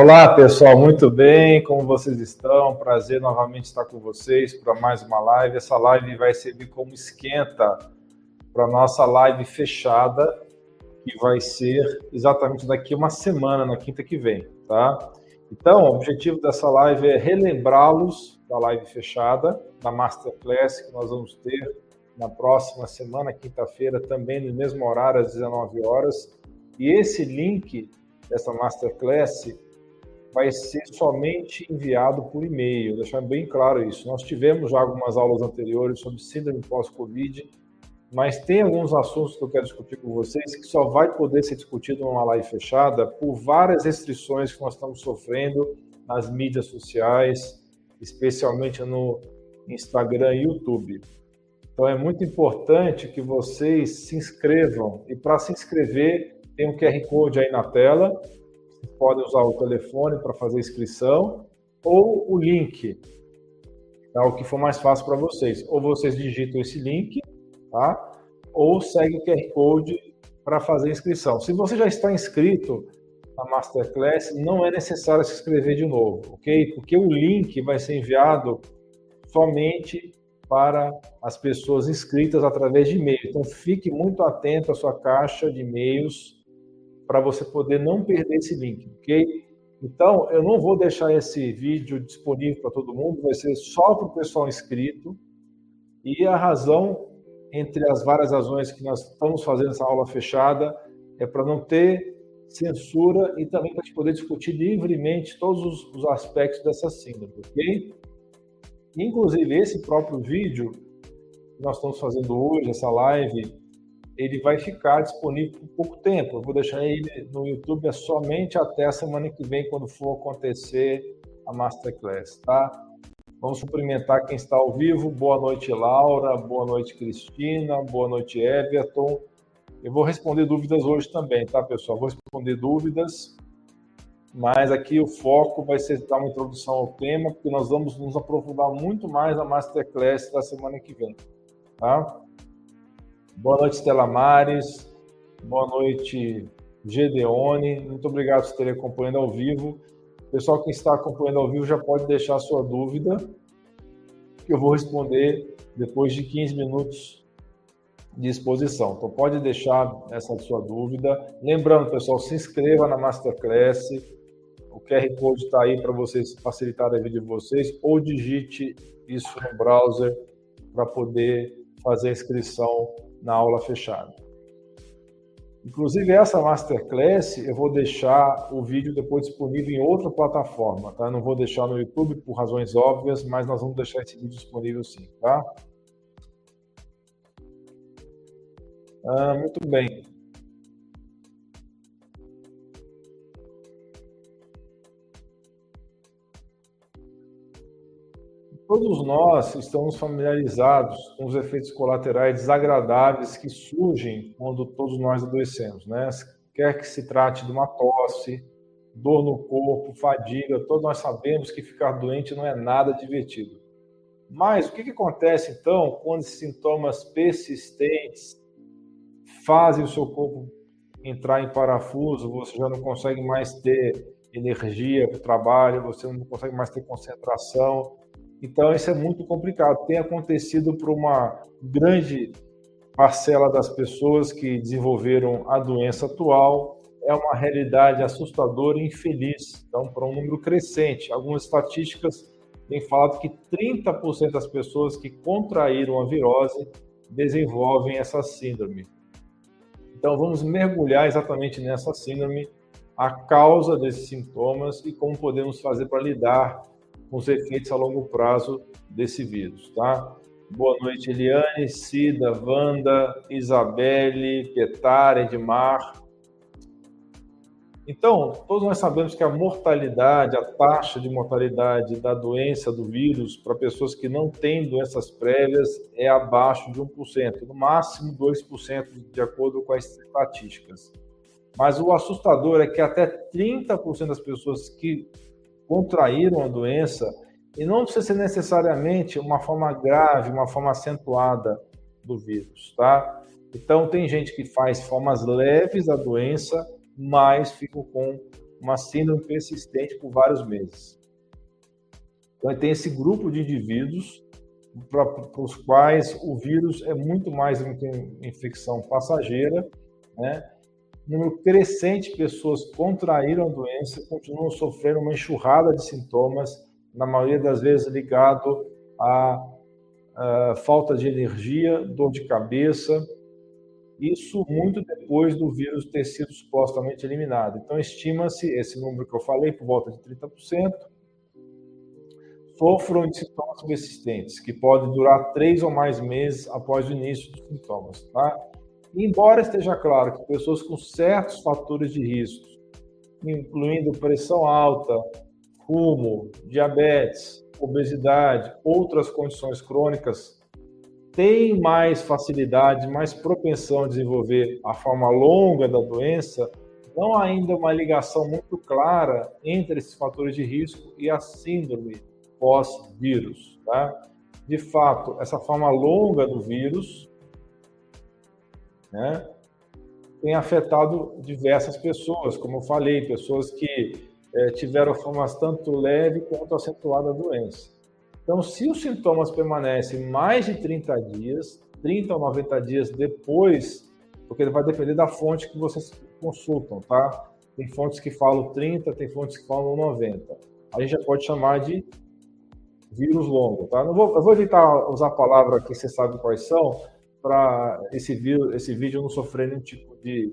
Olá, pessoal, muito bem? Como vocês estão? Prazer novamente estar com vocês para mais uma live. Essa live vai servir como esquenta para a nossa live fechada, que vai ser exatamente daqui uma semana, na quinta que vem, tá? Então, o objetivo dessa live é relembrá-los da live fechada, da Masterclass que nós vamos ter na próxima semana, quinta-feira, também no mesmo horário, às 19 horas. E esse link dessa Masterclass vai ser somente enviado por e-mail, deixar bem claro isso. Nós tivemos já algumas aulas anteriores sobre síndrome pós-Covid, mas tem alguns assuntos que eu quero discutir com vocês que só vai poder ser discutido numa live fechada por várias restrições que nós estamos sofrendo nas mídias sociais, especialmente no Instagram e YouTube. Então é muito importante que vocês se inscrevam e para se inscrever tem um QR Code aí na tela podem usar o telefone para fazer inscrição ou o link, é o que for mais fácil para vocês. Ou vocês digitam esse link, tá? Ou segue o QR Code para fazer inscrição. Se você já está inscrito na Masterclass, não é necessário se inscrever de novo, ok? Porque o link vai ser enviado somente para as pessoas inscritas através de e-mail. Então fique muito atento à sua caixa de e-mails para você poder não perder esse link, ok? Então, eu não vou deixar esse vídeo disponível para todo mundo, vai ser só para o pessoal inscrito. E a razão, entre as várias razões que nós estamos fazendo essa aula fechada, é para não ter censura e também para a gente poder discutir livremente todos os, os aspectos dessa síndrome, ok? Inclusive, esse próprio vídeo que nós estamos fazendo hoje, essa live, ele vai ficar disponível por pouco tempo. Eu vou deixar ele no YouTube é somente até a semana que vem, quando for acontecer a Masterclass, tá? Vamos cumprimentar quem está ao vivo. Boa noite, Laura. Boa noite, Cristina. Boa noite, Everton. Eu vou responder dúvidas hoje também, tá, pessoal? Vou responder dúvidas, mas aqui o foco vai ser dar uma introdução ao tema, porque nós vamos nos aprofundar muito mais na Masterclass da semana que vem, tá? Boa noite, Stella Mares. Boa noite, Gedeone. Muito obrigado por terem acompanhando ao vivo. Pessoal que está acompanhando ao vivo já pode deixar a sua dúvida, que eu vou responder depois de 15 minutos de exposição. Então pode deixar essa sua dúvida. Lembrando, pessoal, se inscreva na Masterclass. O QR Code está aí para vocês facilitar a vida de vocês, ou digite isso no browser para poder fazer a inscrição na aula fechada. Inclusive, essa Masterclass, eu vou deixar o vídeo depois disponível em outra plataforma, tá? não vou deixar no YouTube por razões óbvias, mas nós vamos deixar esse vídeo disponível sim, tá? Ah, muito bem. Todos nós estamos familiarizados com os efeitos colaterais desagradáveis que surgem quando todos nós adoecemos, né? Quer que se trate de uma tosse, dor no corpo, fadiga, todos nós sabemos que ficar doente não é nada divertido. Mas o que, que acontece então quando esses sintomas persistentes fazem o seu corpo entrar em parafuso, você já não consegue mais ter energia para o trabalho, você não consegue mais ter concentração, então, isso é muito complicado. Tem acontecido para uma grande parcela das pessoas que desenvolveram a doença atual. É uma realidade assustadora e infeliz. Então, para um número crescente. Algumas estatísticas têm falado que 30% das pessoas que contraíram a virose desenvolvem essa síndrome. Então, vamos mergulhar exatamente nessa síndrome, a causa desses sintomas e como podemos fazer para lidar com os efeitos a longo prazo desse vírus, tá? Boa noite, Eliane, Cida, Wanda, Isabelle, Petar, Edmar. Então, todos nós sabemos que a mortalidade, a taxa de mortalidade da doença do vírus para pessoas que não têm doenças prévias é abaixo de 1%, no máximo 2%, de acordo com as estatísticas. Mas o assustador é que até 30% das pessoas que contraíram a doença, e não precisa ser necessariamente uma forma grave, uma forma acentuada do vírus, tá? Então, tem gente que faz formas leves da doença, mas ficam com uma síndrome persistente por vários meses. Então, tem esse grupo de indivíduos para os quais o vírus é muito mais uma infecção passageira, né? Número crescente de pessoas contraíram a doença, continuam sofrendo uma enxurrada de sintomas, na maioria das vezes ligado a, a falta de energia, dor de cabeça, isso muito depois do vírus ter sido supostamente eliminado. Então, estima-se esse número que eu falei, por volta de 30%, sofram de sintomas persistentes, que podem durar três ou mais meses após o início dos sintomas. Tá? Embora esteja claro que pessoas com certos fatores de risco, incluindo pressão alta, fumo, diabetes, obesidade, outras condições crônicas, tem mais facilidade, mais propensão a desenvolver a forma longa da doença, não há ainda uma ligação muito clara entre esses fatores de risco e a síndrome pós-vírus. Tá? De fato, essa forma longa do vírus né, tem afetado diversas pessoas, como eu falei, pessoas que é, tiveram formas tanto leve quanto acentuada da doença. Então, se os sintomas permanecem mais de 30 dias, 30 ou 90 dias depois, porque vai depender da fonte que vocês consultam, tá? Tem fontes que falam 30, tem fontes que falam 90. A gente já pode chamar de vírus longo, tá? Não vou, eu vou evitar usar a palavra que você sabe quais são, para esse, esse vídeo não sofrer nenhum tipo de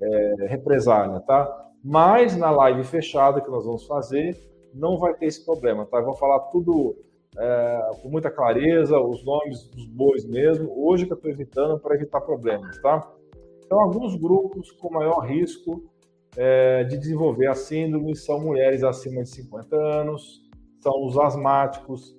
é, represália, tá? Mas na live fechada que nós vamos fazer, não vai ter esse problema, tá? Eu vou falar tudo é, com muita clareza, os nomes dos bois mesmo. Hoje que eu estou evitando para evitar problemas, tá? Então, alguns grupos com maior risco é, de desenvolver a síndrome são mulheres acima de 50 anos, são os asmáticos,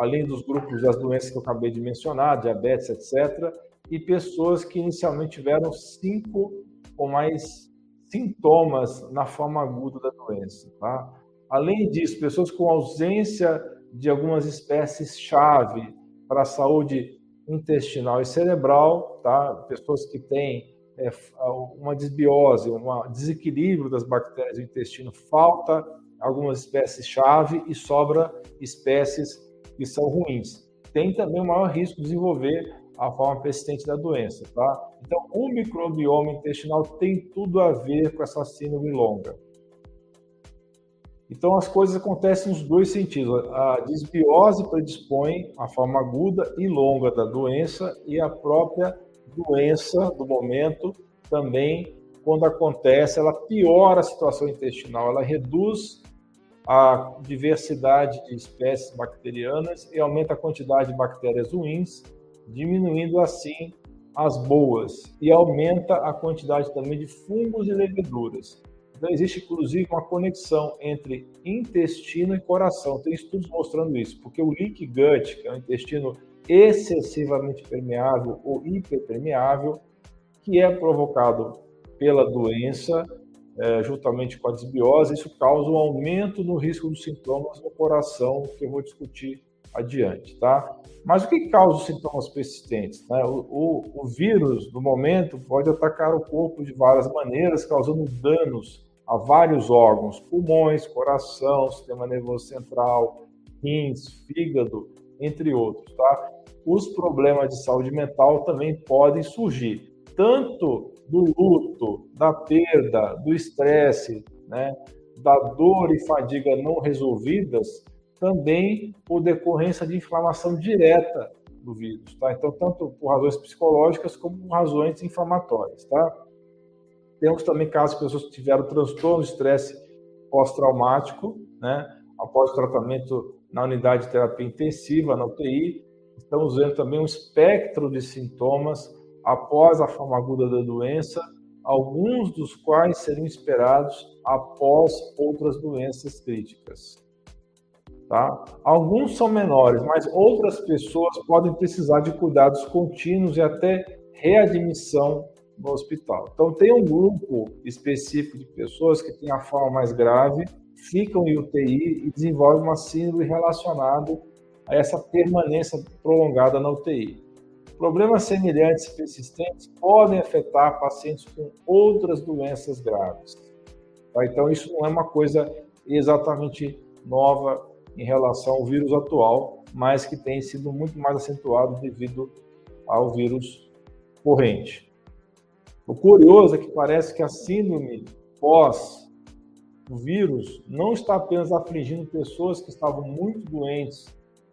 além dos grupos das doenças que eu acabei de mencionar, diabetes, etc., e pessoas que inicialmente tiveram cinco ou mais sintomas na forma aguda da doença. Tá? Além disso, pessoas com ausência de algumas espécies-chave para a saúde intestinal e cerebral, tá? pessoas que têm é, uma desbiose, um desequilíbrio das bactérias do intestino, falta algumas espécies-chave e sobra espécies que são ruins. Tem também o maior risco de desenvolver a forma persistente da doença, tá? Então, o microbioma intestinal tem tudo a ver com essa síndrome longa. Então, as coisas acontecem nos dois sentidos. A desbiose predispõe à forma aguda e longa da doença e a própria doença do momento também, quando acontece, ela piora a situação intestinal, ela reduz a diversidade de espécies bacterianas e aumenta a quantidade de bactérias ruins, diminuindo assim as boas e aumenta a quantidade também de fungos e leveduras. Então, existe inclusive uma conexão entre intestino e coração. Tem estudos mostrando isso, porque o leak gut, que é um intestino excessivamente permeável ou hiperpermeável, que é provocado pela doença, é, juntamente com a desbiose, isso causa um aumento no risco dos sintomas no coração, que eu vou discutir adiante, tá? Mas o que causa os sintomas persistentes? Né? O, o, o vírus, no momento, pode atacar o corpo de várias maneiras, causando danos a vários órgãos, pulmões, coração, sistema nervoso central, rins, fígado, entre outros, tá? Os problemas de saúde mental também podem surgir, tanto do luto, da perda, do estresse, né, da dor e fadiga não resolvidas, também por decorrência de inflamação direta do vírus, tá? Então, tanto por razões psicológicas como por razões inflamatórias, tá? Temos também casos de pessoas que tiveram transtorno de estresse pós-traumático, né, após o tratamento na unidade de terapia intensiva, na UTI. Estamos vendo também um espectro de sintomas após a forma aguda da doença, alguns dos quais seriam esperados após outras doenças críticas. Tá? Alguns são menores, mas outras pessoas podem precisar de cuidados contínuos e até readmissão no hospital. Então, tem um grupo específico de pessoas que têm a forma mais grave, ficam em UTI e desenvolvem uma síndrome relacionada a essa permanência prolongada na UTI. Problemas semelhantes e persistentes podem afetar pacientes com outras doenças graves. Tá? Então, isso não é uma coisa exatamente nova em relação ao vírus atual, mas que tem sido muito mais acentuado devido ao vírus corrente. O curioso é que parece que a síndrome pós o vírus não está apenas afligindo pessoas que estavam muito doentes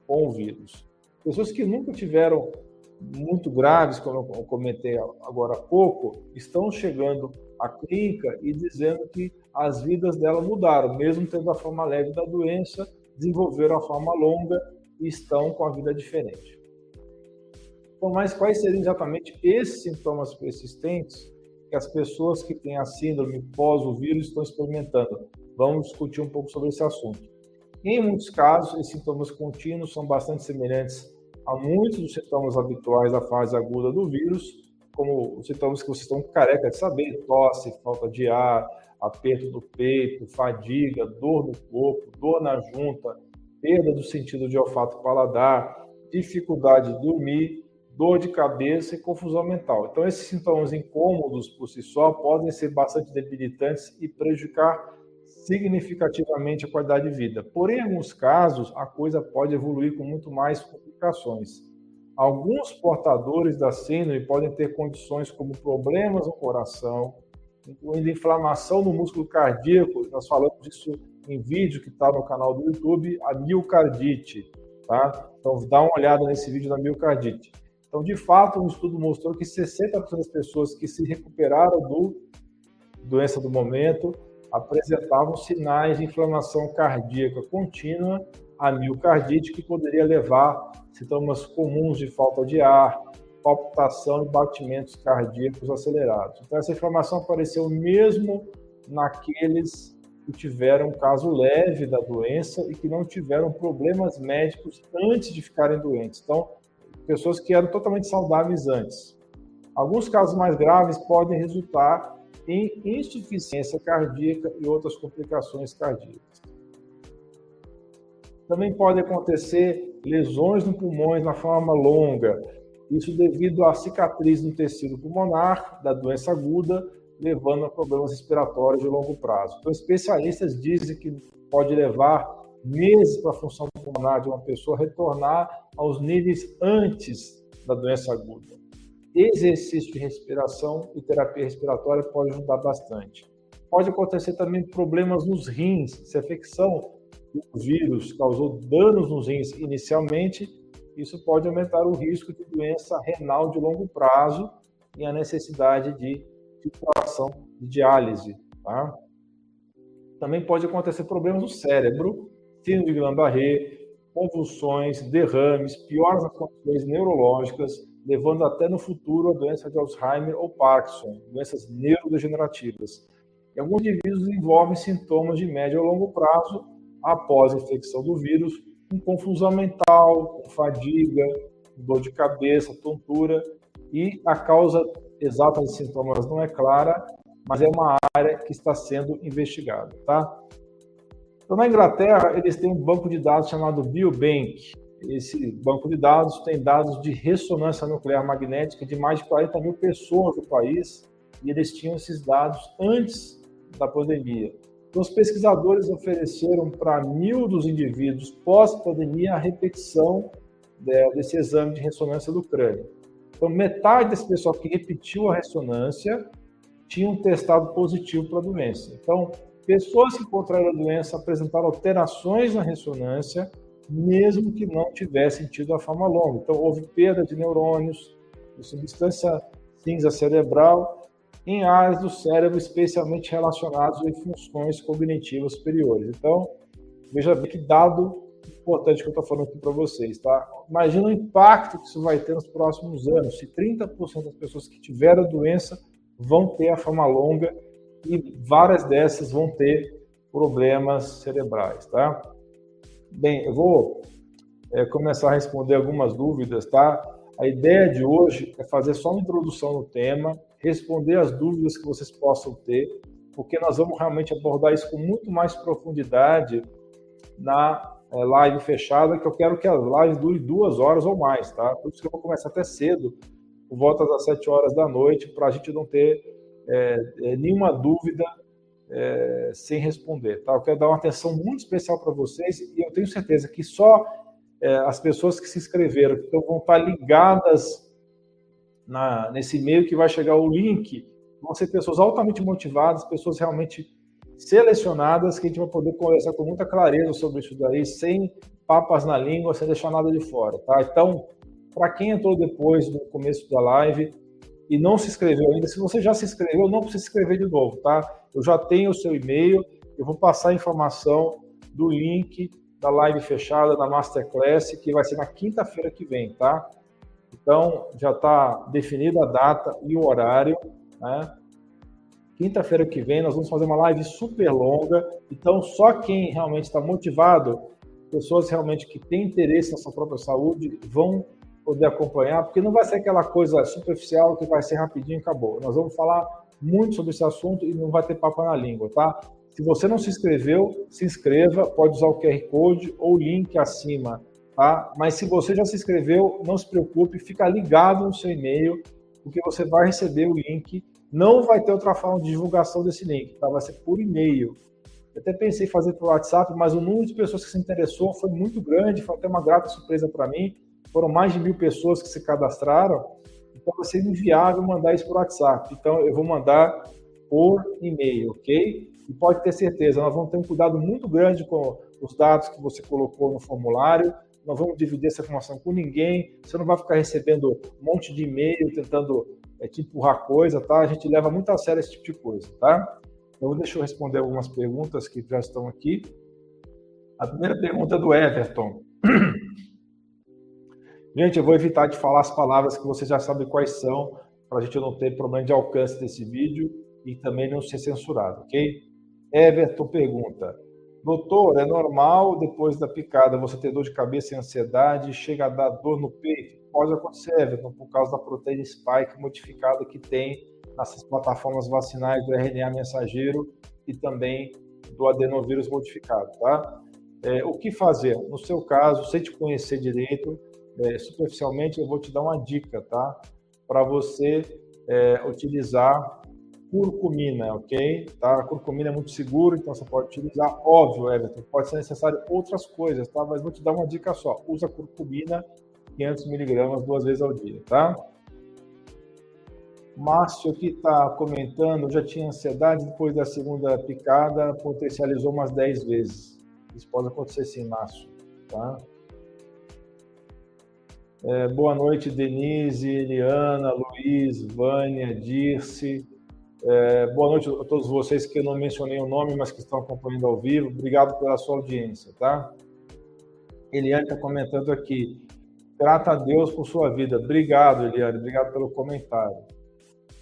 com o vírus. Pessoas que nunca tiveram muito graves, como eu comentei agora há pouco, estão chegando à clínica e dizendo que as vidas dela mudaram, mesmo tendo a forma leve da doença, desenvolveram a forma longa e estão com a vida diferente. Então, mas quais seriam exatamente esses sintomas persistentes que as pessoas que têm a síndrome pós o vírus estão experimentando? Vamos discutir um pouco sobre esse assunto. Em muitos casos, esses sintomas contínuos são bastante semelhantes a muitos dos sintomas habituais da fase aguda do vírus, como os sintomas que vocês estão careca de saber, tosse, falta de ar, aperto do peito, fadiga, dor no corpo, dor na junta, perda do sentido de olfato paladar, dificuldade de dormir, dor de cabeça e confusão mental. Então, esses sintomas incômodos por si só podem ser bastante debilitantes e prejudicar significativamente a qualidade de vida. Porém, em alguns casos, a coisa pode evoluir com muito mais complicações. Alguns portadores da síndrome podem ter condições como problemas no coração, incluindo inflamação no músculo cardíaco. Nós falamos isso em vídeo que está no canal do YouTube, a miocardite. Tá? Então, dá uma olhada nesse vídeo da miocardite. Então, de fato, um estudo mostrou que 60% das pessoas que se recuperaram do doença do momento apresentavam sinais de inflamação cardíaca contínua a miocardite, que poderia levar sintomas comuns de falta de ar, palpitação e batimentos cardíacos acelerados. Então, essa inflamação apareceu mesmo naqueles que tiveram um caso leve da doença e que não tiveram problemas médicos antes de ficarem doentes. Então, pessoas que eram totalmente saudáveis antes. Alguns casos mais graves podem resultar em insuficiência cardíaca e outras complicações cardíacas. Também pode acontecer lesões no pulmões na forma longa, isso devido à cicatriz no tecido pulmonar da doença aguda, levando a problemas respiratórios de longo prazo. Então, especialistas dizem que pode levar meses para a função pulmonar de uma pessoa retornar aos níveis antes da doença aguda exercício de respiração e terapia respiratória pode ajudar bastante. Pode acontecer também problemas nos rins, se a infecção do vírus causou danos nos rins inicialmente, isso pode aumentar o risco de doença renal de longo prazo e a necessidade de situação de diálise. Tá? Também pode acontecer problemas no cérebro, síndrome de Guillain-Barré, convulsões, derrames, piores condições neurológicas, levando até no futuro a doença de Alzheimer ou Parkinson, doenças neurodegenerativas. E alguns indivíduos desenvolvem sintomas de médio ou longo prazo após a infecção do vírus, com confusão mental, com fadiga, dor de cabeça, tontura, e a causa exata dos sintomas não é clara, mas é uma área que está sendo investigada, tá? Então, na Inglaterra, eles têm um banco de dados chamado Biobank, esse banco de dados tem dados de ressonância nuclear magnética de mais de 40 mil pessoas do país e eles tinham esses dados antes da pandemia. Então, os pesquisadores ofereceram para mil dos indivíduos pós-pandemia a repetição desse exame de ressonância do crânio. Então, metade desse pessoal que repetiu a ressonância tinham testado positivo para a doença. Então, pessoas que contraíram a doença apresentaram alterações na ressonância mesmo que não tivessem tido a forma longa. Então, houve perda de neurônios, de substância cinza cerebral em áreas do cérebro especialmente relacionadas a funções cognitivas superiores. Então, veja bem que dado importante que eu estou falando aqui para vocês, tá? Imagina o impacto que isso vai ter nos próximos anos. Se 30% das pessoas que tiveram a doença vão ter a forma longa e várias dessas vão ter problemas cerebrais, tá? Bem, eu vou é, começar a responder algumas dúvidas, tá? A ideia de hoje é fazer só uma introdução no tema, responder as dúvidas que vocês possam ter, porque nós vamos realmente abordar isso com muito mais profundidade na é, live fechada, que eu quero que a live dure duas horas ou mais, tá? Por isso que eu vou começar até cedo, por volta das sete horas da noite, para a gente não ter é, é, nenhuma dúvida é, sem responder, tá? Eu quero dar uma atenção muito especial para vocês e eu tenho certeza que só é, as pessoas que se inscreveram, que então vão estar ligadas na, nesse e-mail que vai chegar o link, vão ser pessoas altamente motivadas, pessoas realmente selecionadas, que a gente vai poder conversar com muita clareza sobre isso daí, sem papas na língua, sem deixar nada de fora, tá? Então, para quem entrou depois do começo da live e não se inscreveu ainda, se você já se inscreveu, não precisa se inscrever de novo, tá? Eu já tenho o seu e-mail, eu vou passar a informação do link da live fechada da Masterclass, que vai ser na quinta-feira que vem, tá? Então, já está definida a data e o horário, né? Quinta-feira que vem nós vamos fazer uma live super longa, então só quem realmente está motivado, pessoas realmente que têm interesse na sua própria saúde, vão poder acompanhar, porque não vai ser aquela coisa superficial que vai ser rapidinho e acabou. Nós vamos falar muito sobre esse assunto e não vai ter papo na língua, tá? Se você não se inscreveu, se inscreva, pode usar o QR Code ou o link acima, tá? Mas se você já se inscreveu, não se preocupe, fica ligado no seu e-mail, porque você vai receber o link. Não vai ter outra forma de divulgação desse link, tá? Vai ser por e-mail. Eu até pensei em fazer pelo WhatsApp, mas o número de pessoas que se interessou foi muito grande, foi até uma grata surpresa para mim. Foram mais de mil pessoas que se cadastraram, então vai ser inviável mandar isso por WhatsApp. Então eu vou mandar por e-mail, ok? E pode ter certeza, nós vamos ter um cuidado muito grande com os dados que você colocou no formulário, não vamos dividir essa informação com ninguém, você não vai ficar recebendo um monte de e-mail tentando é, te empurrar coisa, tá? A gente leva muito a sério esse tipo de coisa, tá? Então, deixa eu responder algumas perguntas que já estão aqui. A primeira pergunta é do Everton. Gente, eu vou evitar de falar as palavras que você já sabe quais são, para a gente não ter problema de alcance desse vídeo e também não ser censurado, ok? Everton pergunta: Doutor, é normal depois da picada você ter dor de cabeça e ansiedade, chega a dar dor no peito? Pode acontecer, Everton, por causa da proteína spike modificada que tem nessas plataformas vacinais do RNA mensageiro e também do adenovírus modificado, tá? É, o que fazer? No seu caso, sem te conhecer direito, é, superficialmente, eu vou te dar uma dica, tá? Para você é, utilizar curcumina, ok? Tá? A curcumina é muito seguro, então você pode utilizar. Óbvio, Everton, pode ser necessário outras coisas, tá? Mas vou te dar uma dica só. Usa curcumina 500 miligramas duas vezes ao dia, tá? Márcio aqui está comentando, já tinha ansiedade depois da segunda picada, potencializou umas 10 vezes. Isso pode acontecer sim, Márcio, tá? É, boa noite, Denise, Eliana, Luiz, Vânia, Dirce. É, boa noite a todos vocês que eu não mencionei o nome, mas que estão acompanhando ao vivo. Obrigado pela sua audiência, tá? Eliane está comentando aqui. Grata a Deus por sua vida. Obrigado, Eliane. Obrigado pelo comentário.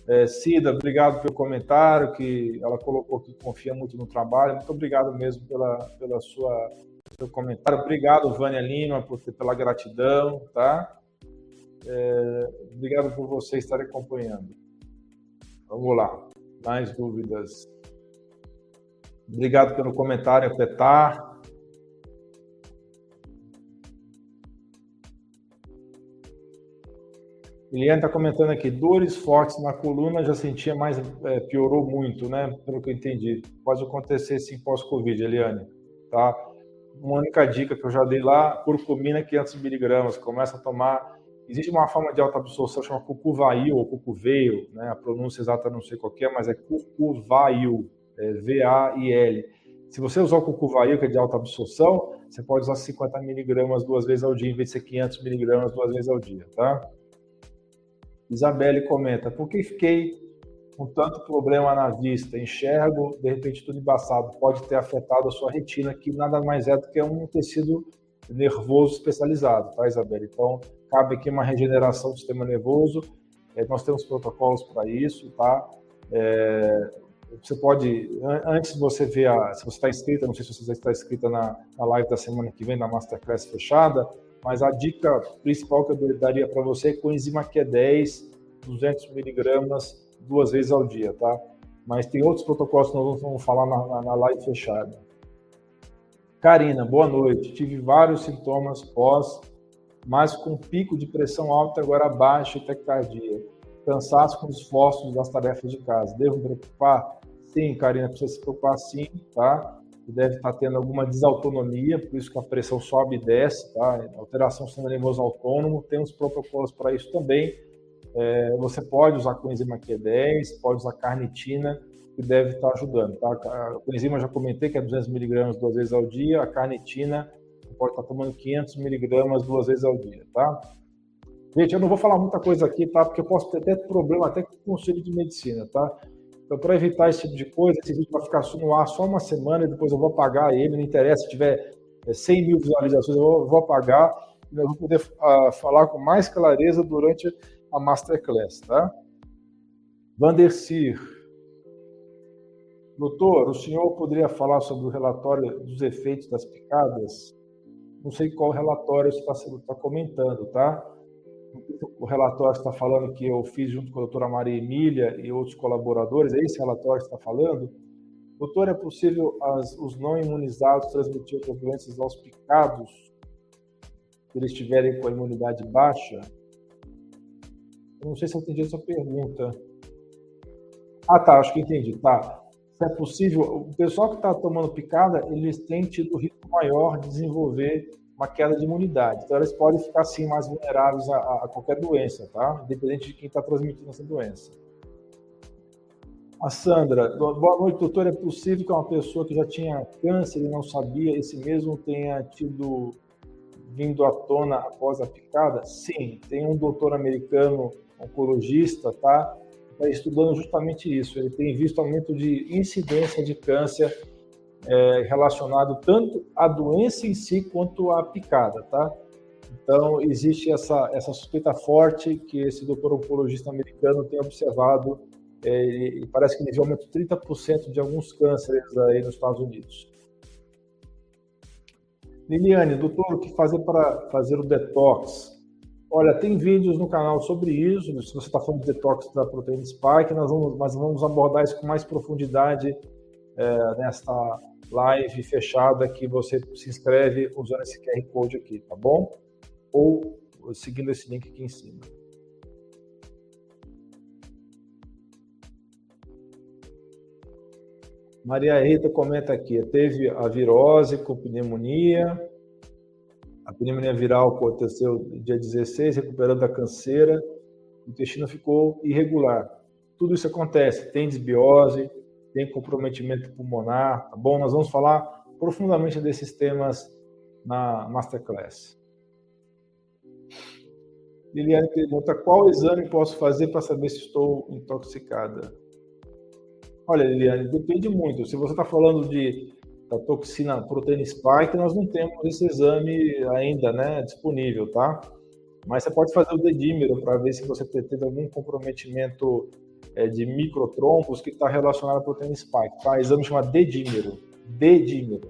É, Cida, obrigado pelo comentário que ela colocou que confia muito no trabalho. Muito obrigado mesmo pela, pela sua seu comentário. Obrigado, Vânia Lima, por, pela gratidão, tá? É, obrigado por você estar acompanhando. Vamos lá. Mais dúvidas? Obrigado pelo comentário, Petar. Eliane está comentando aqui, dores fortes na coluna, já sentia mais, é, piorou muito, né? Pelo que eu entendi. Pode acontecer sim pós-Covid, Eliane. Tá? Uma única dica que eu já dei lá, curcumina 500 miligramas, começa a tomar Existe uma forma de alta absorção chamada cucuvail ou cucuveio, né? a pronúncia exata não sei qual é, mas é cucuvail, é V-A-I-L. Se você usar o cucuvail, que é de alta absorção, você pode usar 50 miligramas duas vezes ao dia, em vez de ser 500 miligramas duas vezes ao dia, tá? Isabelle comenta, por que fiquei com tanto problema na vista? Enxergo, de repente, tudo embaçado. Pode ter afetado a sua retina, que nada mais é do que um tecido nervoso especializado, tá, Isabelle? Então, cabe aqui uma regeneração do sistema nervoso. É, nós temos protocolos para isso, tá? É, você pode, antes de você ver, a, se você está inscrita, não sei se você está inscrita na, na live da semana que vem, da Masterclass fechada, mas a dica principal que eu daria para você é coenzima Q10, 200 miligramas, duas vezes ao dia, tá? Mas tem outros protocolos que nós vamos falar na, na, na live fechada. Karina, boa noite. Tive vários sintomas pós, mas com pico de pressão alta agora baixa e taquicardia. Cansaço com esforços das tarefas de casa. Devo me preocupar? Sim, Karina, precisa se preocupar sim, tá? Deve estar tendo alguma desautonomia, por isso que a pressão sobe e desce, tá? Alteração do sistema nervoso autônomo, tem uns protocolos para isso também. É, você pode usar coenzima Q10, pode usar carnitina, que deve estar ajudando, tá? A coenzima já comentei que é 200 miligramas duas vezes ao dia, a carnitina pode estar tomando 500 miligramas duas vezes ao dia, tá? Gente, eu não vou falar muita coisa aqui, tá? Porque eu posso ter até problema até com o conselho de medicina, tá? Então, para evitar esse tipo de coisa, esse vídeo vai ficar no ar só uma semana e depois eu vou apagar ele. Não interessa se tiver 100 é, mil visualizações, eu vou, apagar e vou poder uh, falar com mais clareza durante a Masterclass, tá? Vandercir. Doutor, o senhor poderia falar sobre o relatório dos efeitos das picadas? Não sei qual relatório está tá comentando, tá? o relatório está falando que eu fiz junto com a doutora Maria Emília e outros colaboradores, é esse relatório que está falando? Doutor, é possível as, os não imunizados transmitir doenças aos picados se eles estiverem com a imunidade baixa? Não sei se eu entendi essa pergunta. Ah, tá, acho que entendi. Tá. Se é possível, o pessoal que está tomando picada, eles têm tido risco maior de desenvolver uma queda de imunidade. Então, elas podem ficar, sim, mais vulneráveis a, a qualquer doença, tá? Independente de quem está transmitindo essa doença. A Sandra, boa noite, doutor. É possível que uma pessoa que já tinha câncer e não sabia, esse mesmo tenha tido vindo à tona após a picada? Sim, tem um doutor americano oncologista, tá? Está estudando justamente isso. Ele tem visto aumento de incidência de câncer é, relacionado tanto à doença em si quanto à picada, tá? Então, existe essa, essa suspeita forte que esse doutor oncologista americano tem observado, é, e parece que ele aumento de 30% de alguns cânceres aí nos Estados Unidos. Liliane, doutor, o que fazer para fazer o detox? Olha, tem vídeos no canal sobre isso. Se você está falando de detox da proteína spike, nós vamos, nós vamos abordar isso com mais profundidade é, nesta live fechada que você se inscreve usando esse QR Code aqui, tá bom? Ou seguindo esse link aqui em cima. Maria Rita comenta aqui, teve a virose com pneumonia, a pneumonia viral aconteceu dia 16, recuperando a canseira, o intestino ficou irregular. Tudo isso acontece, tem desbiose, tem comprometimento pulmonar, tá bom? Nós vamos falar profundamente desses temas na Masterclass. Liliane pergunta: qual exame posso fazer para saber se estou intoxicada? Olha, Liliane, depende muito. Se você está falando de da toxina proteína spike, nós não temos esse exame ainda, né, disponível, tá? Mas você pode fazer o dedímero para ver se você teve algum comprometimento é, de microtrombos que está relacionado à proteína spike. Tá? Exame chama dedímero. Dedímero.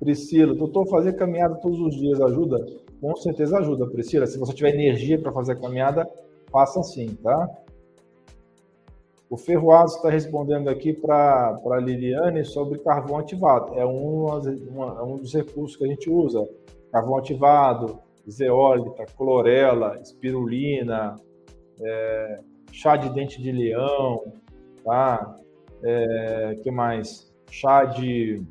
Priscila, doutor, fazer caminhada todos os dias ajuda? Com certeza ajuda, Priscila. Se você tiver energia para fazer a caminhada, faça sim, tá? O Ferroado está respondendo aqui para a Liliane sobre carvão ativado. É um, uma, é um dos recursos que a gente usa. Carvão ativado, zeólita, clorela, espirulina, é, chá de dente de leão, tá? É, que mais? Chá de,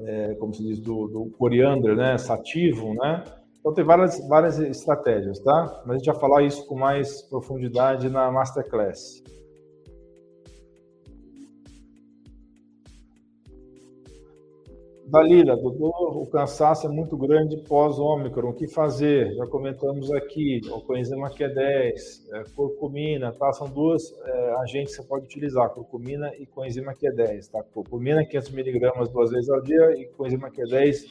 é, como se diz, do, do coriandro, né? Sativo, né? Então tem várias, várias estratégias, tá? Mas a gente vai falar isso com mais profundidade na Masterclass. Dalila, doutor, o cansaço é muito grande pós-ômicron, o que fazer? Já comentamos aqui, o coenzima Q10, é, curcumina, tá? São duas é, agentes que você pode utilizar, curcumina e coenzima Q10, tá? Curcumina 500mg duas vezes ao dia e coenzima Q10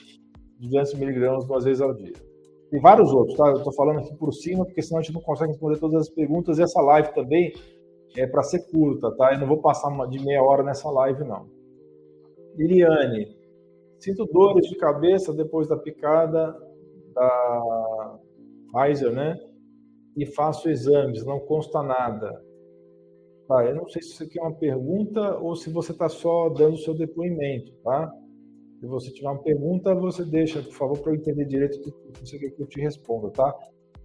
200mg duas vezes ao dia. Tem vários outros, tá? Eu estou falando aqui por cima, porque senão a gente não consegue responder todas as perguntas. E essa live também é para ser curta, tá? Eu não vou passar de meia hora nessa live, não. Liliane, sinto dores de cabeça depois da picada da Pfizer, né? E faço exames, não consta nada. Tá, eu não sei se isso aqui é uma pergunta ou se você está só dando o seu depoimento, tá? Se você tiver uma pergunta, você deixa, por favor, para eu entender direito o que você quer que eu te responda, tá?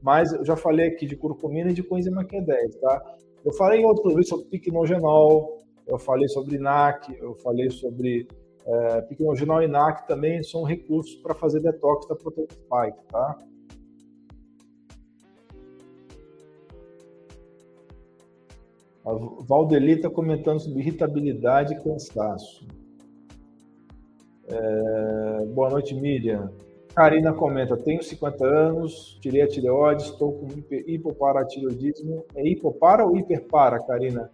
Mas eu já falei aqui de curcumina e de coenzima Q10, tá? Eu falei em outro vídeo sobre picnogenol, eu falei sobre NAC, eu falei sobre é, picnogenol e NAC também são recursos para fazer detox da proteína spike, tá? A Valdeli está comentando sobre irritabilidade e cansaço. É, boa noite, Miriam. Karina comenta: tenho 50 anos, tirei a tireoide, estou com hipoparatireoidismo. É hipopara ou hiperpara, Karina?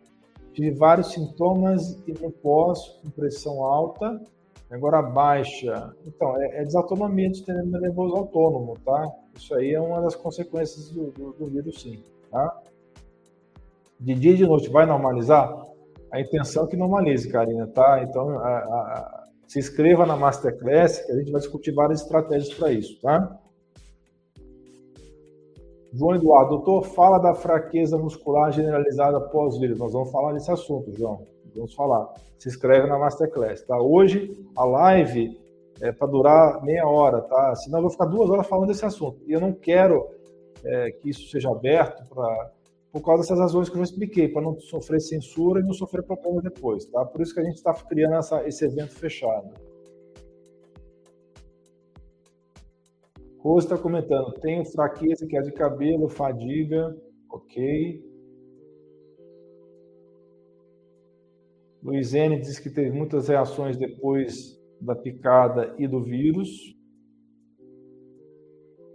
Tive vários sintomas e no pós, com pressão alta, agora baixa. Então, é, é desautonomia do sistema nervoso autônomo, tá? Isso aí é uma das consequências do, do, do vírus, sim, tá? De dia e de noite vai normalizar? A intenção é que normalize, Karina, tá? Então, a, a se inscreva na Masterclass, que a gente vai discutir várias estratégias para isso, tá? João Eduardo, doutor, fala da fraqueza muscular generalizada pós-vírus. Nós vamos falar desse assunto, João. Vamos falar. Se inscreve na Masterclass, tá? Hoje, a live é para durar meia hora, tá? Senão eu vou ficar duas horas falando desse assunto. E eu não quero é, que isso seja aberto para por causa dessas razões que eu já expliquei, para não sofrer censura e não sofrer problema depois, tá? Por isso que a gente está criando essa, esse evento fechado. Rose está comentando, tenho fraqueza que é de cabelo, fadiga, ok. Luizene diz que teve muitas reações depois da picada e do vírus.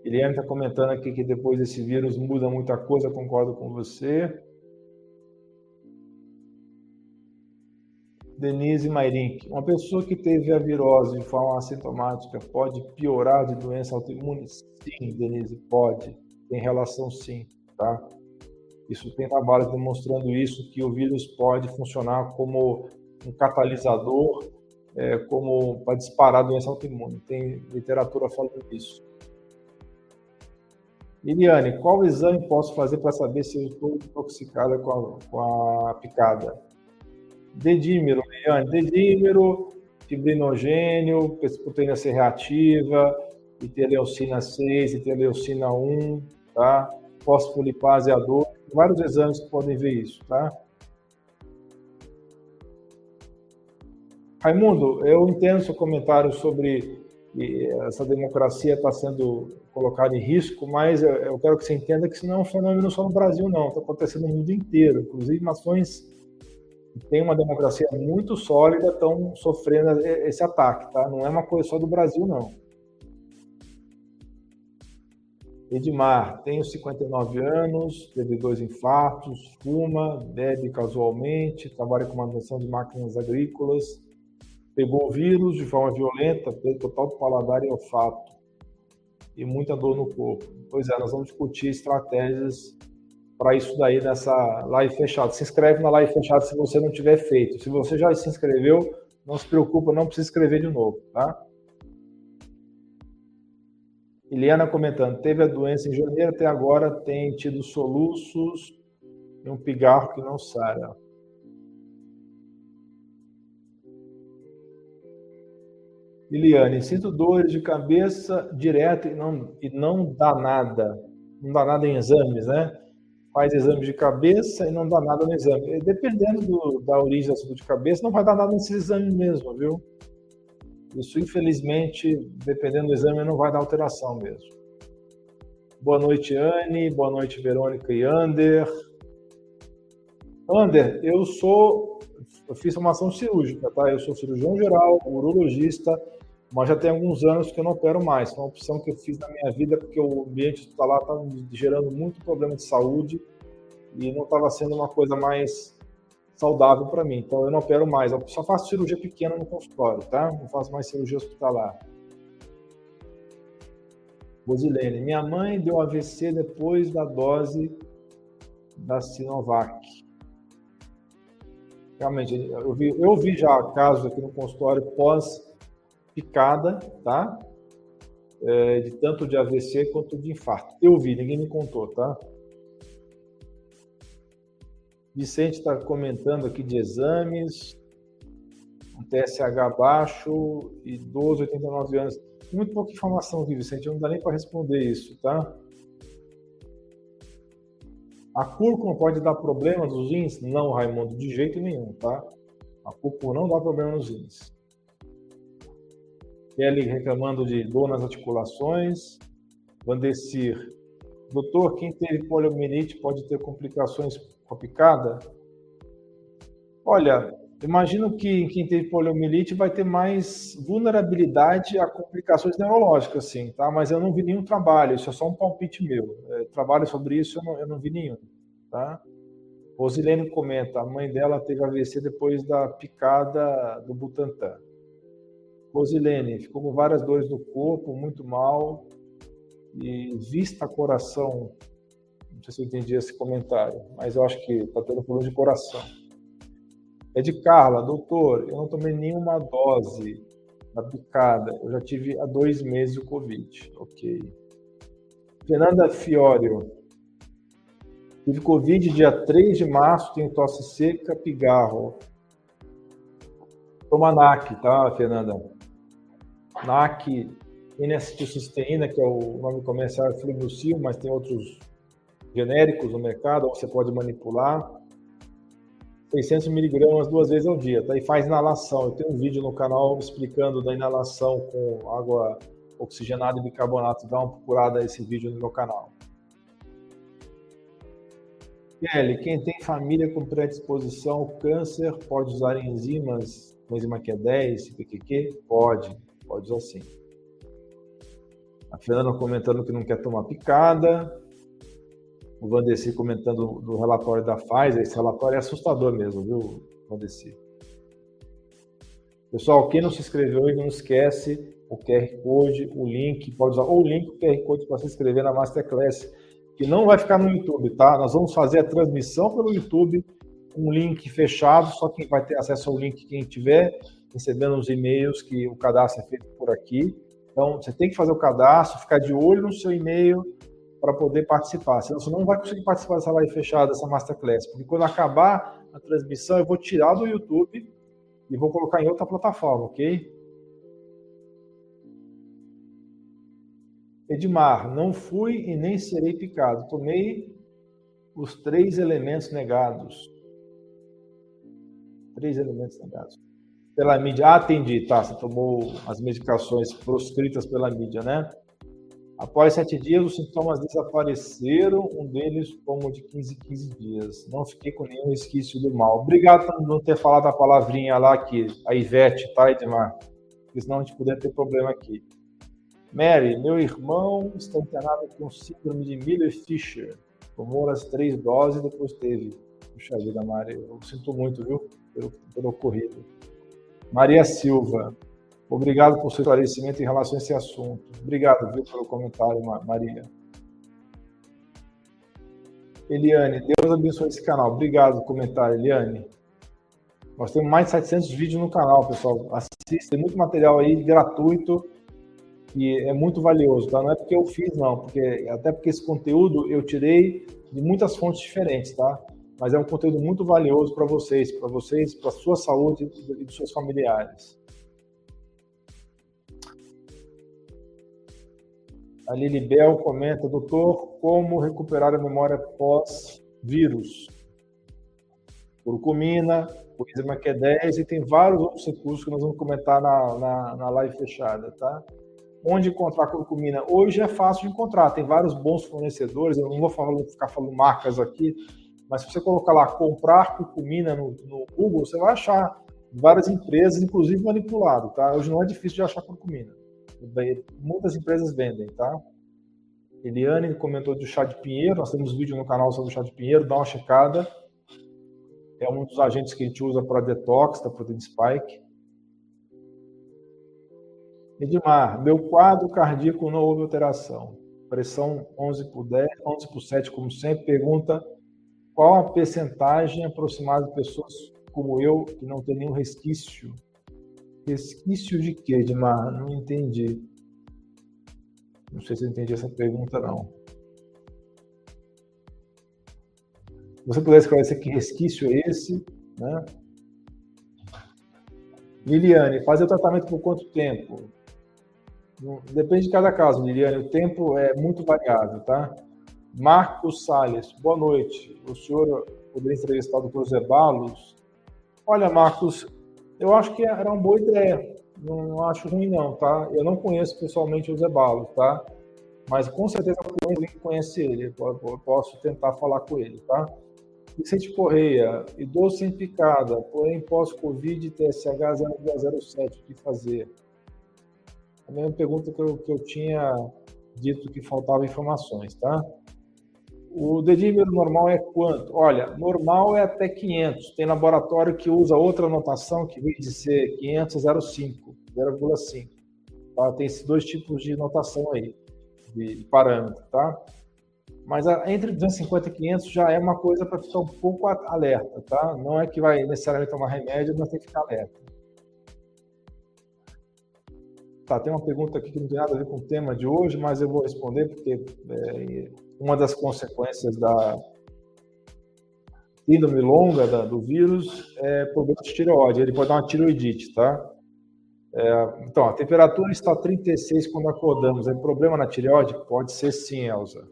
Eliane está comentando aqui que depois desse vírus muda muita coisa, concordo com você. Denise Mairink, uma pessoa que teve a virose de forma assintomática pode piorar de doença autoimune? Sim, Denise, pode. Tem relação sim, tá? Isso tem trabalho demonstrando isso, que o vírus pode funcionar como um catalisador, é, como para disparar a doença autoimune. Tem literatura falando disso. Liliane, qual exame posso fazer para saber se eu estou intoxicada com a, com a picada? Dedímero, Liliane, dedímero, fibrinogênio, proteína C reativa, interleucina 6, interleucina 1, tá? Fosfolipase A2, vários exames que podem ver isso, tá? Raimundo, eu entendo seu comentário sobre essa democracia está sendo colocada em risco, mas eu quero que você entenda que isso não é um fenômeno só no Brasil, não. Está acontecendo no mundo inteiro. Inclusive, nações que têm uma democracia muito sólida estão sofrendo esse ataque, tá? Não é uma coisa só do Brasil, não. Edmar, tenho 59 anos, teve dois infartos, fuma, bebe casualmente, trabalha com manutenção de máquinas agrícolas, pegou o vírus de forma violenta, perda total do paladar e olfato e muita dor no corpo. Pois é, nós vamos discutir estratégias para isso daí nessa live fechada. Se inscreve na live fechada se você não tiver feito. Se você já se inscreveu, não se preocupa, não precisa escrever de novo, tá? Eliana comentando, teve a doença em janeiro até agora, tem tido soluços e um pigarro que não sara. Liliane, sinto dores de cabeça direto e não, e não dá nada. Não dá nada em exames, né? Faz exame de cabeça e não dá nada no exame. Dependendo do, da origem da dor de cabeça, não vai dar nada nesse exame mesmo, viu? Isso, infelizmente, dependendo do exame, não vai dar alteração mesmo. Boa noite, Anne. Boa noite, Verônica e Ander. Ander, eu sou. Eu fiz formação cirúrgica, tá? Eu sou cirurgião geral, urologista, mas já tem alguns anos que eu não opero mais. Foi uma opção que eu fiz na minha vida porque o ambiente hospitalar estava gerando muito problema de saúde e não estava sendo uma coisa mais saudável para mim. Então eu não opero mais. Eu só faço cirurgia pequena no consultório, tá? Não faço mais cirurgia hospitalar. Rosilene, minha mãe deu AVC depois da dose da Sinovac. Realmente, eu vi, eu vi já casos aqui no consultório pós-picada, tá? É, de tanto de AVC quanto de infarto. Eu vi, ninguém me contou, tá? Vicente está comentando aqui de exames, um TSH baixo, idoso, 89 anos. Muito pouca informação aqui, Vicente, não dá nem para responder isso, tá? A cúrcuma pode dar problema nos rins? Não, Raimundo, de jeito nenhum, tá? A cúrcuma não dá problema nos rins. Kelly reclamando de dor nas articulações. Vandecir. Doutor, quem teve poliomielite pode ter complicações com a picada? Olha, imagino que quem teve poliomielite vai ter mais vulnerabilidade a complicações neurológicas, sim, tá? Mas eu não vi nenhum trabalho, isso é só um palpite meu. É, trabalho sobre isso eu não, eu não vi nenhum, tá? Rosilene comenta, a mãe dela teve AVC depois da picada do Butantan. Rosilene ficou com várias dores no corpo, muito mal, e vista coração não sei se eu entendi esse comentário, mas eu acho que está tendo problema de coração. É de Carla, doutor, eu não tomei nenhuma dose da picada, eu já tive há dois meses o Covid. Ok. Fernanda Fiorio, tive Covid dia 3 de março, tenho tosse seca, pigarro. Toma NAC, tá, Fernanda? NAC, N-acetilcisteína, que é o nome comercial é mas tem outros genéricos no mercado, você pode manipular. 600 miligramas duas vezes ao dia, tá? E faz inalação. Eu tenho um vídeo no canal explicando da inalação com água oxigenada e bicarbonato. Dá uma procurada esse vídeo no meu canal. Kelly, quem tem família com predisposição ao câncer pode usar enzimas, enzima Q10, PQQ? Pode, pode usar sim. A Fernanda comentando que não quer tomar picada o Vandeci comentando do relatório da Pfizer, esse relatório é assustador mesmo, viu, Vandeci? Pessoal, quem não se inscreveu, não esquece o QR Code, o link, pode usar ou o link, o QR Code para se inscrever na Masterclass, que não vai ficar no YouTube, tá? Nós vamos fazer a transmissão pelo YouTube, um link fechado, só quem vai ter acesso ao link, quem tiver recebendo os e-mails, que o cadastro é feito por aqui. Então, você tem que fazer o cadastro, ficar de olho no seu e-mail, para poder participar. Senão você não vai conseguir participar dessa live fechada, dessa masterclass. Porque quando acabar a transmissão, eu vou tirar do YouTube e vou colocar em outra plataforma, ok? Edmar, não fui e nem serei picado. Tomei os três elementos negados. Três elementos negados. Pela mídia. Ah, atendi, tá. Você tomou as medicações proscritas pela mídia, né? Após sete dias, os sintomas desapareceram, um deles como de 15 15 dias. Não fiquei com nenhum resquício do mal. Obrigado por não ter falado a palavrinha lá que a Ivete, tá, Edmar? Porque senão a gente poderia ter problema aqui. Mary, meu irmão está internado com síndrome de Miller-Fisher. Tomou as três doses e depois teve. Puxa vida, Mary, eu sinto muito, viu, pelo, pelo ocorrido. Maria Silva, Obrigado por seu esclarecimento em relação a esse assunto. Obrigado, viu, pelo comentário, Maria. Eliane, Deus abençoe esse canal. Obrigado pelo comentário, Eliane. Nós temos mais de 700 vídeos no canal, pessoal. Assista, tem muito material aí gratuito e é muito valioso, tá? Não é porque eu fiz, não, porque até porque esse conteúdo eu tirei de muitas fontes diferentes, tá? Mas é um conteúdo muito valioso para vocês, para vocês, para sua saúde e dos seus familiares. A Lilibel comenta, doutor, como recuperar a memória pós-vírus? Curcumina, coenzima Q10 e tem vários outros recursos que nós vamos comentar na, na, na live fechada, tá? Onde encontrar curcumina? Hoje é fácil de encontrar, tem vários bons fornecedores, eu não vou falar, ficar falando marcas aqui, mas se você colocar lá comprar curcumina no, no Google, você vai achar várias empresas, inclusive manipulado, tá? Hoje não é difícil de achar curcumina muitas empresas vendem, tá? Eliane comentou do chá de pinheiro, nós temos vídeo no canal sobre o chá de pinheiro, dá uma checada. É um dos agentes que a gente usa para detox da proteína spike. Edmar, meu quadro cardíaco não houve alteração. Pressão 11 por 10, 11 por 7, como sempre. Pergunta qual a percentagem aproximada de pessoas como eu que não tem nenhum resquício? Resquício de quê, Edmar? Não entendi. Não sei se eu entendi essa pergunta, não. você puder esclarecer que resquício é esse, né? Liliane, fazer o tratamento por quanto tempo? Depende de cada caso, Liliane. O tempo é muito variável, tá? Marcos Salles, boa noite. O senhor poderia entrevistar o Dr. Zebalos? Olha, Marcos, eu acho que era uma boa ideia. Não, não acho ruim, não, tá? Eu não conheço pessoalmente o Zebalos, tá? Mas com certeza alguém conhece ele. Eu posso tentar falar com ele, tá? Vicente Correia, idoso sem picada, porém pós-Covid TSH 0207, o que fazer? A mesma pergunta que eu, que eu tinha dito que faltava informações, tá? O dedímero normal é quanto? Olha, normal é até 500. Tem laboratório que usa outra notação que vem de ser 500 a 0,5, 0,5. Tá? Tem esses dois tipos de notação aí, de parâmetro, tá? Mas entre 250 e 500 já é uma coisa para ficar um pouco alerta, tá? Não é que vai necessariamente tomar remédio, mas tem que ficar alerta. Tá, tem uma pergunta aqui que não tem nada a ver com o tema de hoje, mas eu vou responder porque é, uma das consequências da síndrome longa da, do vírus é problema de tireoide. Ele pode dar uma tireoidite, tá? É, então, a temperatura está 36 quando acordamos. É problema na tireoide? Pode ser sim, Elza.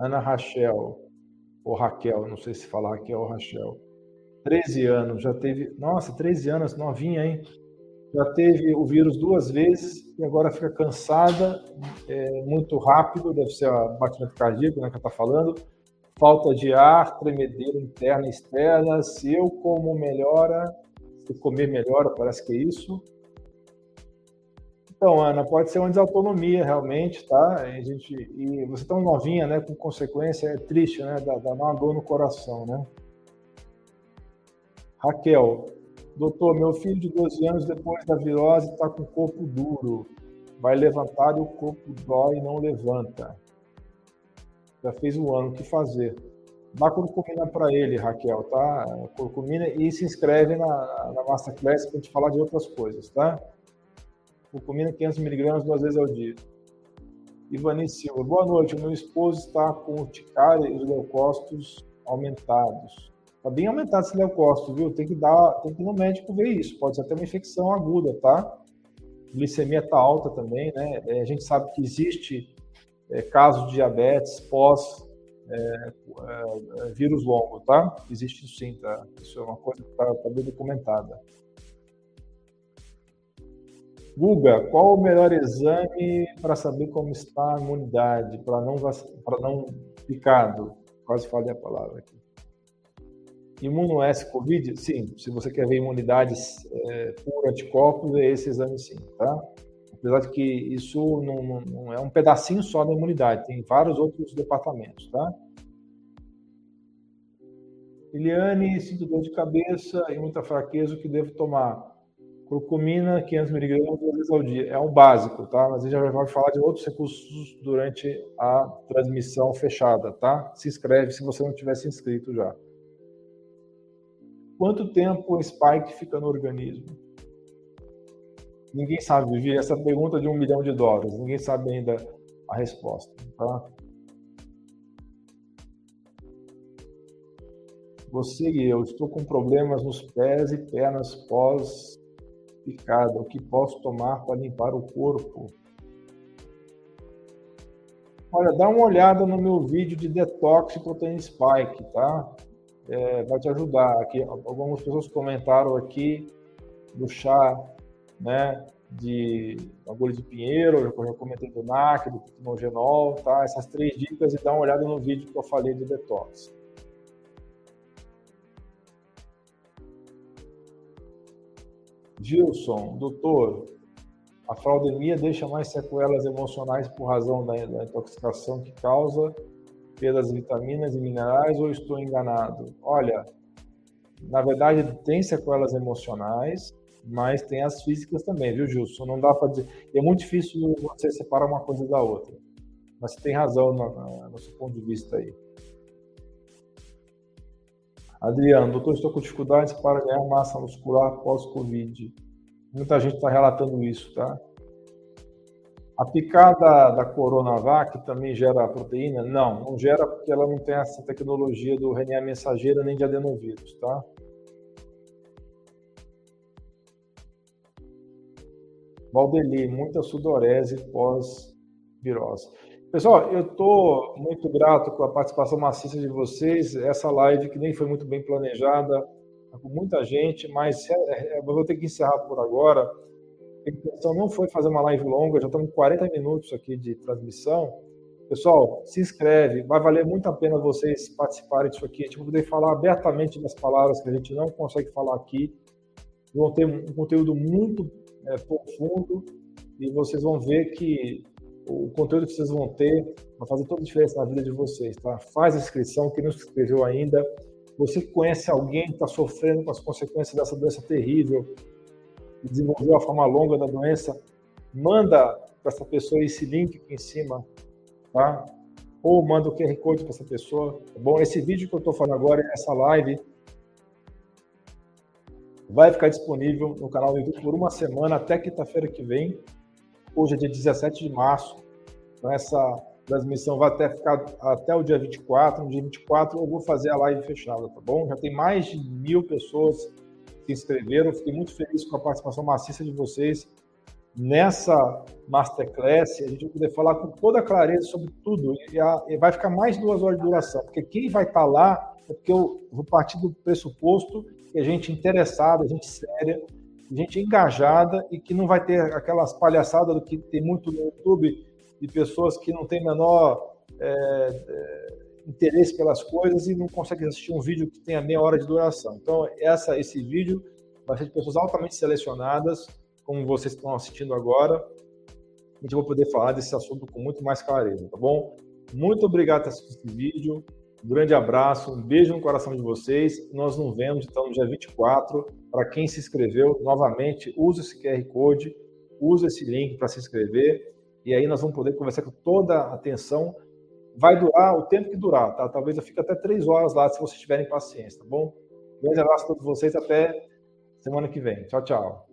Ana Rachel, ou Raquel, não sei se falar Raquel ou Rachel. 13 anos, já teve. Nossa, 13 anos, novinha, hein? Já teve o vírus duas vezes e agora fica cansada, é, muito rápido, deve ser o batimento cardíaco, né, que ela está falando. Falta de ar, tremedeira interna e externa. Se eu como melhora, se comer melhora, parece que é isso. Então, Ana, pode ser uma desautonomia realmente, tá? A gente, e você tão novinha, né? Com consequência, é triste, né? Dá, dá uma dor no coração, né? Raquel, doutor, meu filho de 12 anos, depois da virose, está com o corpo duro. Vai levantar e o corpo dói e não levanta. Já fez um ano, o que fazer? Dá curcumina para ele, Raquel, tá? Curcumina e se inscreve na, na Masterclass para a gente falar de outras coisas, tá? Curcumina 500 miligramas duas vezes ao dia. Ivani Silva, boa noite. O meu esposo está com urticária e os leucócitos aumentados. Está bem aumentado esse leucócito, viu? Tem que dar, tem que ir no médico ver isso. Pode ser até uma infecção aguda, tá? glicemia está alta também, né? É, a gente sabe que existe é, casos de diabetes pós é, é, vírus longo, tá? Existe sim, tá? Isso é uma coisa que está tá bem documentada. Guga, qual o melhor exame para saber como está a imunidade, para não, não picado? Quase falei a palavra aqui. Imuno S Covid? Sim, se você quer ver imunidades é, por anticorpos, é esse exame sim, tá? Apesar de que isso não, não, não, é um pedacinho só da imunidade, tem vários outros departamentos, tá? Eliane, sinto dor de cabeça e muita fraqueza, o que devo tomar? Curcumina, 500 miligramas duas vezes ao dia. É um básico, tá? Mas a gente já vai falar de outros recursos durante a transmissão fechada, tá? Se inscreve se você não tivesse inscrito já. Quanto tempo o spike fica no organismo? Ninguém sabe, Vivi. Essa pergunta de um milhão de dólares. Ninguém sabe ainda a resposta, tá? Você e eu, estou com problemas nos pés e pernas pós picada, o que posso tomar para limpar o corpo? Olha, dá uma olhada no meu vídeo de detox e protein spike, tá? É, vai te ajudar. Aqui, algumas pessoas comentaram aqui do chá, né, de agulha de pinheiro, eu já comentei do NAC, do pitinogenol, tá? Essas três dicas e dá uma olhada no vídeo que eu falei de detox. Gilson, doutor, a fraudemia deixa mais sequelas emocionais por razão da, da intoxicação que causa pelas vitaminas e minerais ou estou enganado? Olha, na verdade tem sequelas emocionais, mas tem as físicas também, viu, Gilson? Não dá para dizer. É muito difícil você separar uma coisa da outra. Mas você tem razão no, no, no seu ponto de vista aí. Adriano, doutor, estou com dificuldades para ganhar massa muscular pós-Covid. Muita gente está relatando isso, tá? A picada da Coronavac também gera proteína? Não, não gera porque ela não tem essa tecnologia do RNA mensageiro nem de adenovírus, tá? Valdeli, muita sudorese pós-virose. Pessoal, eu estou muito grato com a participação maciça de vocês. Essa live que nem foi muito bem planejada, com muita gente, mas é, é, vou ter que encerrar por agora. A intenção não foi fazer uma live longa, já estamos com 40 minutos aqui de transmissão. Pessoal, se inscreve, vai valer muito a pena vocês participarem disso aqui. A gente vai poder falar abertamente das palavras que a gente não consegue falar aqui. Vão ter um conteúdo muito é, profundo e vocês vão ver que o conteúdo que vocês vão ter vai fazer toda a diferença na vida de vocês, tá? Faz a inscrição, quem não se inscreveu ainda. Você que conhece alguém que está sofrendo com as consequências dessa doença terrível, desenvolveu a forma longa da doença, manda para essa pessoa esse link aqui em cima, tá? Ou manda o QR Code para essa pessoa, tá bom? Esse vídeo que eu estou falando agora, essa live, vai ficar disponível no canal do YouTube por uma semana, até quinta-feira que vem. Hoje é dia 17 de março, então essa transmissão vai até ficar até o dia 24. No dia 24 eu vou fazer a live fechada, tá bom? Já tem mais de mil pessoas se inscreveram. Fiquei muito feliz com a participação maciça de vocês nessa Masterclass. A gente vai poder falar com toda a clareza sobre tudo e, a, e vai ficar mais duas horas de duração, porque quem vai estar lá é porque eu vou partir do pressuposto que a gente interessada, a gente séria, gente engajada e que não vai ter aquelas palhaçadas do que tem muito no YouTube de pessoas que não têm menor é, é, interesse pelas coisas e não conseguem assistir um vídeo que tenha meia hora de duração. Então, essa, esse vídeo vai ser de pessoas altamente selecionadas, como vocês estão assistindo agora. A gente vai poder falar desse assunto com muito mais clareza, tá bom? Muito obrigado por assistir esse vídeo. Um grande abraço, um beijo no coração de vocês. Nós nos vemos então no dia 24. Para quem se inscreveu, novamente, use esse QR Code, use esse link para se inscrever. E aí nós vamos poder conversar com toda a atenção. Vai durar o tempo que durar, tá? Talvez eu fique até três horas lá, se vocês tiverem paciência, tá bom? Um grande abraço a todos vocês, até semana que vem. Tchau, tchau.